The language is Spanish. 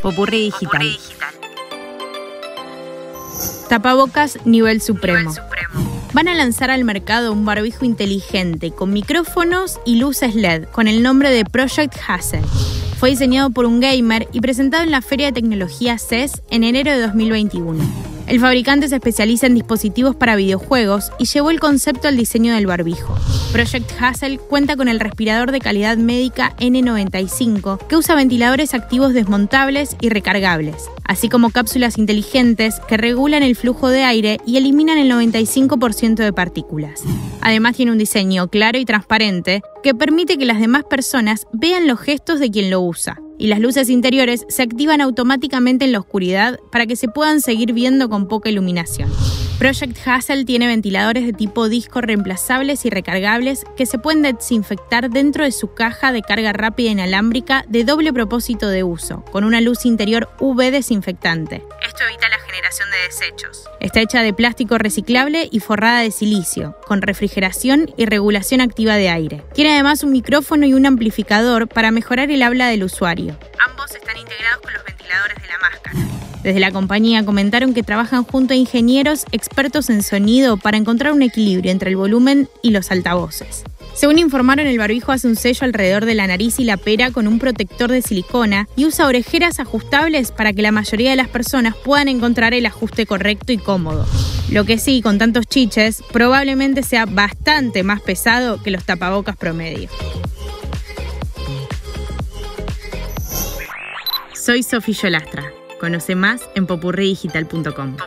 Popurrí digital. Tapabocas nivel supremo. Van a lanzar al mercado un barbijo inteligente con micrófonos y luces LED con el nombre de Project Hassel. Fue diseñado por un gamer y presentado en la Feria de Tecnología CES en enero de 2021. El fabricante se especializa en dispositivos para videojuegos y llevó el concepto al diseño del barbijo. Project Hassel cuenta con el respirador de calidad médica N95, que usa ventiladores activos desmontables y recargables, así como cápsulas inteligentes que regulan el flujo de aire y eliminan el 95% de partículas. Además tiene un diseño claro y transparente que permite que las demás personas vean los gestos de quien lo usa y las luces interiores se activan automáticamente en la oscuridad para que se puedan seguir viendo con poca iluminación. Project Hassel tiene ventiladores de tipo disco reemplazables y recargables que se pueden desinfectar dentro de su caja de carga rápida inalámbrica de doble propósito de uso, con una luz interior UV desinfectante. Esto evita la generación de desechos. Está hecha de plástico reciclable y forrada de silicio, con refrigeración y regulación activa de aire. Tiene además un micrófono y un amplificador para mejorar el habla del usuario. Desde la compañía comentaron que trabajan junto a ingenieros expertos en sonido para encontrar un equilibrio entre el volumen y los altavoces. Según informaron, el barbijo hace un sello alrededor de la nariz y la pera con un protector de silicona y usa orejeras ajustables para que la mayoría de las personas puedan encontrar el ajuste correcto y cómodo. Lo que sí, con tantos chiches, probablemente sea bastante más pesado que los tapabocas promedio. Soy Sofía Yolastra. Conoce más en popurridigital.com.